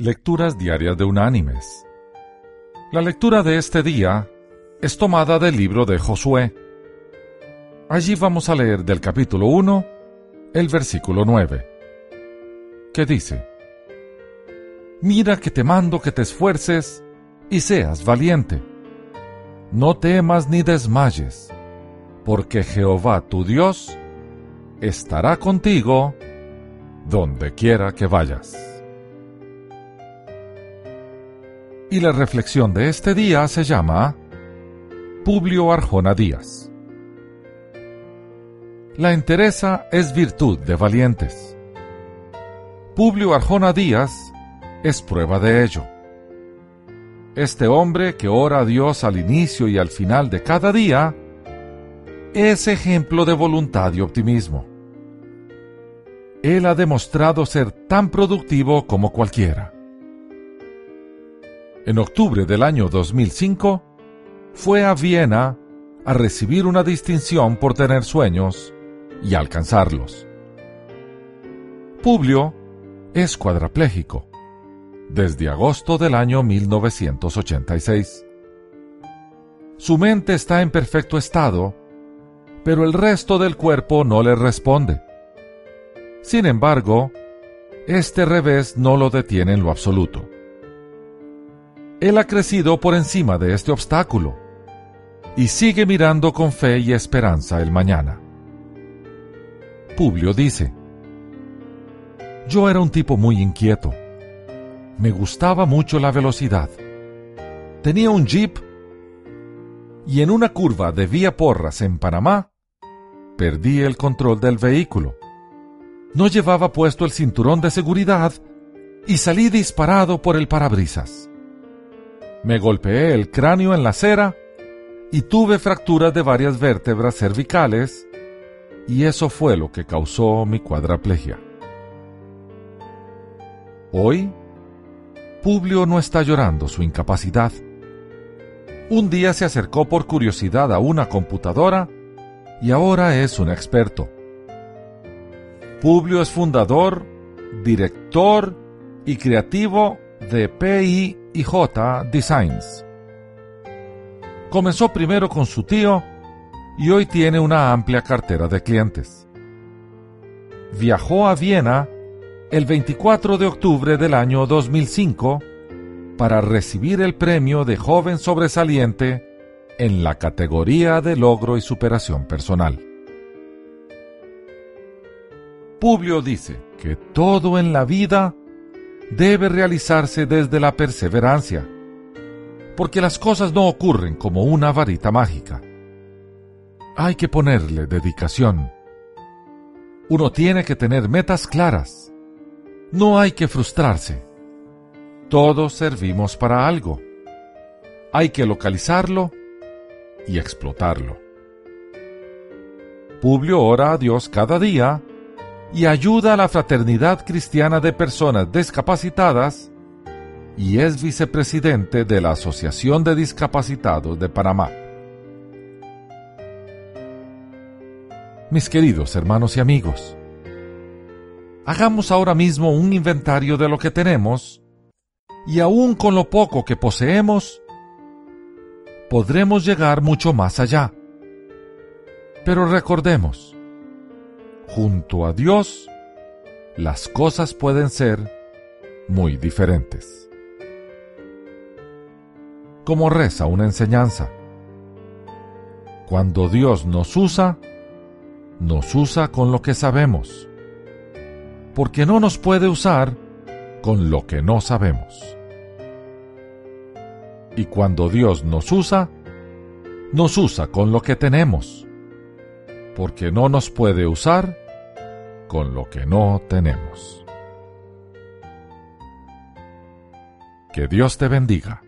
Lecturas Diarias de Unánimes. La lectura de este día es tomada del libro de Josué. Allí vamos a leer del capítulo 1, el versículo 9, que dice, Mira que te mando que te esfuerces y seas valiente. No temas ni desmayes, porque Jehová tu Dios estará contigo donde quiera que vayas. Y la reflexión de este día se llama Publio Arjona Díaz. La entereza es virtud de valientes. Publio Arjona Díaz es prueba de ello. Este hombre que ora a Dios al inicio y al final de cada día es ejemplo de voluntad y optimismo. Él ha demostrado ser tan productivo como cualquiera en octubre del año 2005, fue a Viena a recibir una distinción por tener sueños y alcanzarlos. Publio es cuadraplégico desde agosto del año 1986. Su mente está en perfecto estado, pero el resto del cuerpo no le responde. Sin embargo, este revés no lo detiene en lo absoluto. Él ha crecido por encima de este obstáculo y sigue mirando con fe y esperanza el mañana. Publio dice, Yo era un tipo muy inquieto. Me gustaba mucho la velocidad. Tenía un jeep y en una curva de vía Porras en Panamá, perdí el control del vehículo. No llevaba puesto el cinturón de seguridad y salí disparado por el parabrisas. Me golpeé el cráneo en la acera y tuve fracturas de varias vértebras cervicales y eso fue lo que causó mi cuadraplegia. Hoy, Publio no está llorando su incapacidad. Un día se acercó por curiosidad a una computadora y ahora es un experto. Publio es fundador, director y creativo de PI y J Designs. Comenzó primero con su tío y hoy tiene una amplia cartera de clientes. Viajó a Viena el 24 de octubre del año 2005 para recibir el premio de joven sobresaliente en la categoría de logro y superación personal. Publio dice que todo en la vida debe realizarse desde la perseverancia, porque las cosas no ocurren como una varita mágica. Hay que ponerle dedicación. Uno tiene que tener metas claras. No hay que frustrarse. Todos servimos para algo. Hay que localizarlo y explotarlo. Publio ora a Dios cada día y ayuda a la Fraternidad Cristiana de Personas Discapacitadas y es vicepresidente de la Asociación de Discapacitados de Panamá. Mis queridos hermanos y amigos, hagamos ahora mismo un inventario de lo que tenemos y aún con lo poco que poseemos, podremos llegar mucho más allá. Pero recordemos, junto a Dios, las cosas pueden ser muy diferentes. Como reza una enseñanza, cuando Dios nos usa, nos usa con lo que sabemos, porque no nos puede usar con lo que no sabemos. Y cuando Dios nos usa, nos usa con lo que tenemos, porque no nos puede usar con lo que no tenemos. Que Dios te bendiga.